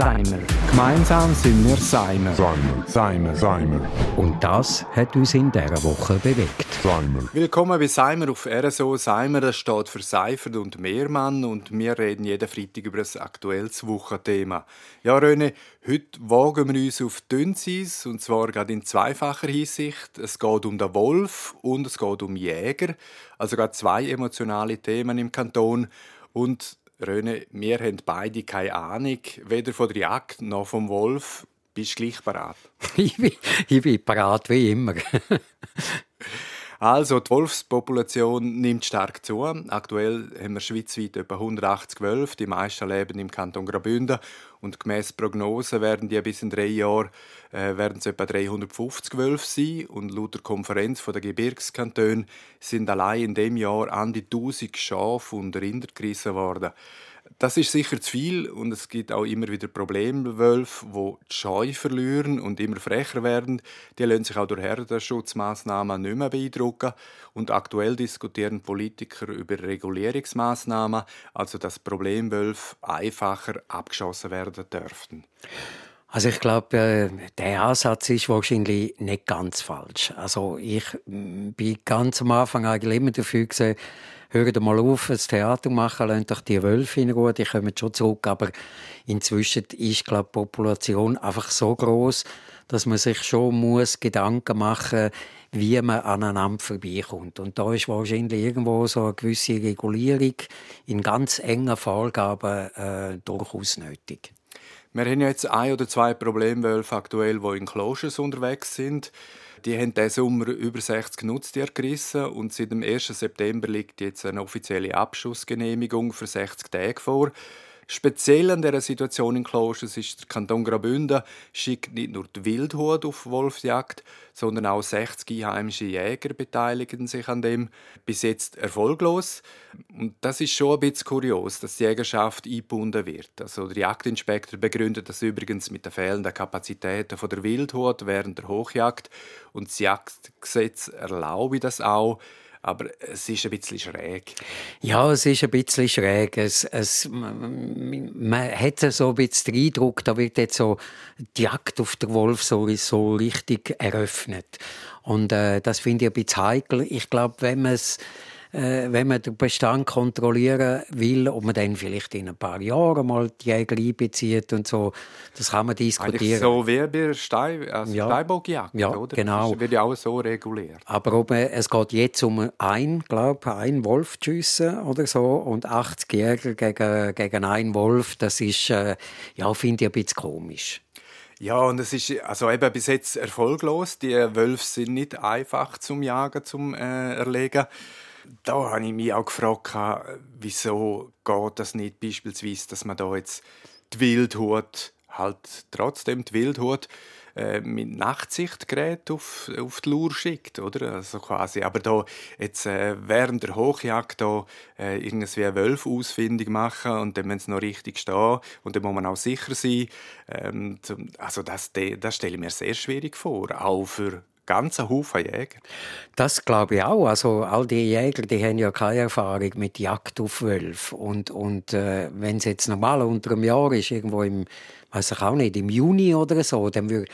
Seimer. Gemeinsam sind wir Seimer. Seimer. Seimer. Seimer. Und das hat uns in dieser Woche bewegt. Seimer. Willkommen bei Seimer auf RSO. Seimer das steht für Seifert und Mehrmann und wir reden jeden Freitag über ein aktuelles Wochenthema. Ja, René, heute wagen wir uns auf Dünnsys und zwar gerade in zweifacher Hinsicht. Es geht um den Wolf und es geht um Jäger. Also gerade zwei emotionale Themen im Kanton. Und Röne, wir haben beide keine Ahnung, weder von der Jagd noch vom Wolf. Bist du gleich parat? ich, bin, ich bin parat wie immer. Also, die Wolfspopulation nimmt stark zu. Aktuell haben wir schweizweit etwa 180 Wölfe. Die meisten leben im Kanton Graubünden. Und gemäß Prognosen werden die bis in drei Jahren äh, werden es etwa 350 Wölfe sein. Und laut der Konferenz der Gebirgskantonen sind allein in dem Jahr an die 1000 Schafe und Rinder gerissen worden. Das ist sicher zu viel und es gibt auch immer wieder Problemwölfe, die die Scheu verlieren und immer frecher werden. Die lassen sich auch durch Herdenschutzmaßnahmen nicht mehr beeindrucken. Und aktuell diskutieren Politiker über Regulierungsmaßnahmen, also dass Problemwölfe einfacher abgeschossen werden dürften. Also ich glaube, äh, der Ansatz ist wahrscheinlich nicht ganz falsch. Also ich bin ganz am Anfang eigentlich immer dafür gesehen, hört mal auf, das Theater machen, lasst doch die Wölfe in Ruhe, die kommen schon zurück. Aber inzwischen ist, glaube die Population einfach so groß, dass man sich schon muss Gedanken machen wie man aneinander vorbeikommt. Und da ist wahrscheinlich irgendwo so eine gewisse Regulierung in ganz engen Vorgaben äh, durchaus nötig. Wir haben jetzt ein oder zwei Problemwölfe aktuell, die in Closures unterwegs sind. Die haben diesen Sommer über 60 Nutztiere gerissen und seit dem 1. September liegt jetzt eine offizielle Abschussgenehmigung für 60 Tage vor. Speziell an dieser Situation in Klosters ist der Kanton Graubünden schickt nicht nur die Wildhut auf Wolfsjagd, sondern auch 60 heimische Jäger beteiligen sich an dem. Bis jetzt erfolglos. Und das ist schon ein bisschen kurios, dass die Jägerschaft eingebunden wird. Also der Jagdinspektor begründet das übrigens mit den fehlenden Kapazitäten der Wildhut während der Hochjagd. Und das Jagdgesetz erlaube das auch. Aber es ist ein bisschen schräg. Ja, es ist ein bisschen schräg. Es, es, man hat so ein bisschen den Eindruck, da wird jetzt so die Jagd auf den Wolf so, so richtig eröffnet. Und äh, das finde ich ein bisschen heikel. Ich glaube, wenn man es wenn man den Bestand kontrollieren will, ob man dann vielleicht in ein paar Jahren mal die Jäger einbezieht und so, das kann man diskutieren. Eigentlich so wie bei Stein, also ja. Steinbockjagd, ja, oder? genau. Das wird ja auch so reguliert. Aber ob man, es geht jetzt um ein, glaube ein Wolf zu schiessen oder so und 80 Jäger gegen, gegen einen Wolf, das ist, äh, ja, finde ich ein bisschen komisch. Ja, und es ist also eben bis jetzt erfolglos. Die Wölfe sind nicht einfach zum Jagen, zum äh, Erlegen da habe ich mich auch gefragt, wieso geht das nicht beispielsweise, dass man da jetzt die Wildhut, halt trotzdem die Wildhut, äh, mit Nachtsichtgerät auf, auf die Lur schickt, oder? Also quasi. Aber da jetzt äh, während der Hochjagd da äh, irgendwie einen Wolf ausfindig machen und dann müssen sie noch richtig stehen und dann muss man auch sicher sein. Ähm, also das, das stelle ich mir sehr schwierig vor, auch für ganzen Haufen Jäger. Das glaube ich auch. Also all die Jäger, die haben ja keine Erfahrung mit Jagd auf Wölfe. Und, und äh, wenn es jetzt normal unter einem Jahr ist, irgendwo im, weiß ich auch nicht, im Juni oder so, dann würde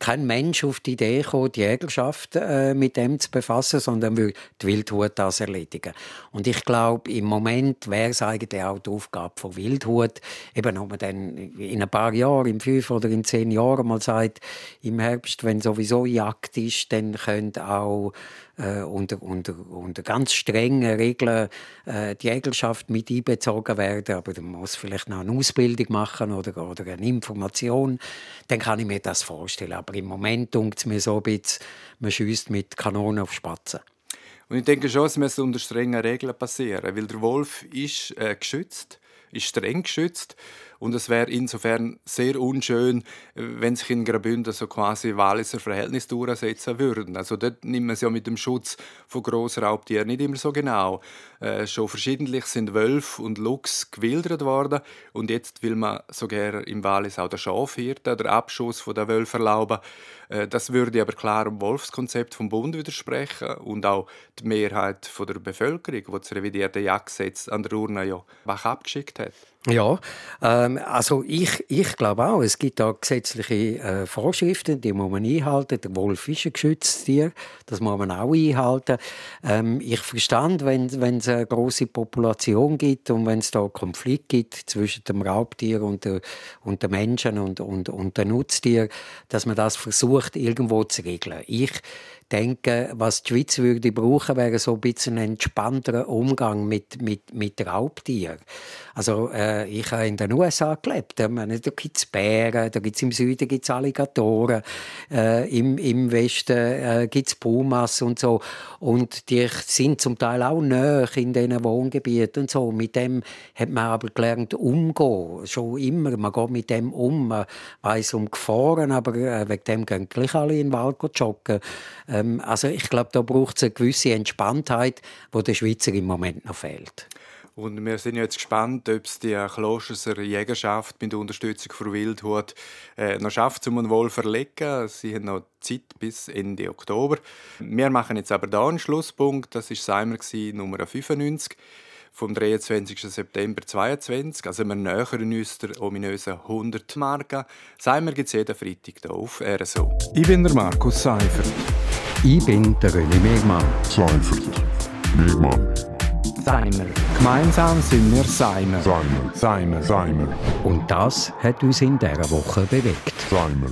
kein Mensch auf die Idee kommen, die Jägerschaft äh, mit dem zu befassen, sondern würde die Wildhut das erledigen. Und ich glaube, im Moment wäre es eigentlich auch die Aufgabe von Wildhut, eben ob man dann in ein paar Jahren, in fünf oder in zehn Jahren mal sagt, im Herbst, wenn sowieso Jagd ist, dann könnte auch äh, unter, unter, unter ganz strengen Regeln äh, die Jägerschaft mit einbezogen werden, aber man muss vielleicht noch eine Ausbildung machen oder, oder eine Information, dann kann ich mir das vorstellen. Aber im Moment tut es mir so ein bisschen, man schießt mit Kanonen auf Spatzen. Und ich denke schon, es müsste unter strengen Regeln passieren, weil der Wolf ist äh, geschützt, ist streng geschützt Und es wäre insofern sehr unschön, wenn sich in Graubünden so quasi Walliser Verhältnis durchsetzen würden. Also dort nimmt man es ja mit dem Schutz von Grossraubtieren nicht immer so genau. Äh, schon verschiedentlich sind Wölf und Luchs gewildert worden und jetzt will man sogar im Wallis auch der Schafhirte oder Abschuss von der Wölfe erlauben. Äh, das würde aber klar dem Wolfskonzept vom Bund widersprechen und auch die Mehrheit der Bevölkerung, die das revidierte Jagdgesetz an der Urne ja abgeschickt hat. Ja, ähm, also ich, ich glaube auch, es gibt da gesetzliche äh, Vorschriften, die muss man einhalten. Der Wolf ist ein geschütztes Tier, das muss man auch einhalten. Ähm, ich verstand, wenn es eine große Population gibt und wenn es da Konflikt gibt zwischen dem Raubtier und der, und der Menschen und, und, und der Nutztier, dass man das versucht irgendwo zu regeln. Ich denke, was die Schweiz würde brauchen, wäre so ein bisschen entspannterer Umgang mit, mit, mit Raubtieren. Also, äh, ich habe in den USA gelebt. Meine, da gibt es Bären, da gibt es im Süden gibt's Alligatoren, äh, im, im Westen äh, gibt es Pumas und so. Und die sind zum Teil auch näher in diesen Wohngebieten und so. Mit dem hat man aber gelernt, umgehen. Schon immer. Man geht mit dem um. Man weiss um Gefahren, aber äh, wegen dem gehen gleich alle in den Wald joggen. Ähm, also ich glaube, da braucht es eine gewisse Entspanntheit, die der Schweizer im Moment noch fehlt. Und wir sind jetzt gespannt, ob es die Klosterser Jägerschaft mit Unterstützung von Wildhut äh, noch schafft, um einen Wolf zu verlegen. Sie haben noch Zeit bis Ende Oktober. Wir machen jetzt aber hier einen Schlusspunkt. Das war Seimer Nummer 95 vom 23. September 2022. Also wir nähern uns der ominösen 100 Marke. Seimer gibt es jeden Freitag hier auf RSO. Ich bin der Markus Seifert. Ich bin der René Megmann. Seifert. Megmann. Seimer. Gemeinsam sind wir Seimer. Seimer. Seimer. Seimer. Und das hat uns in dieser Woche bewegt. Seimer.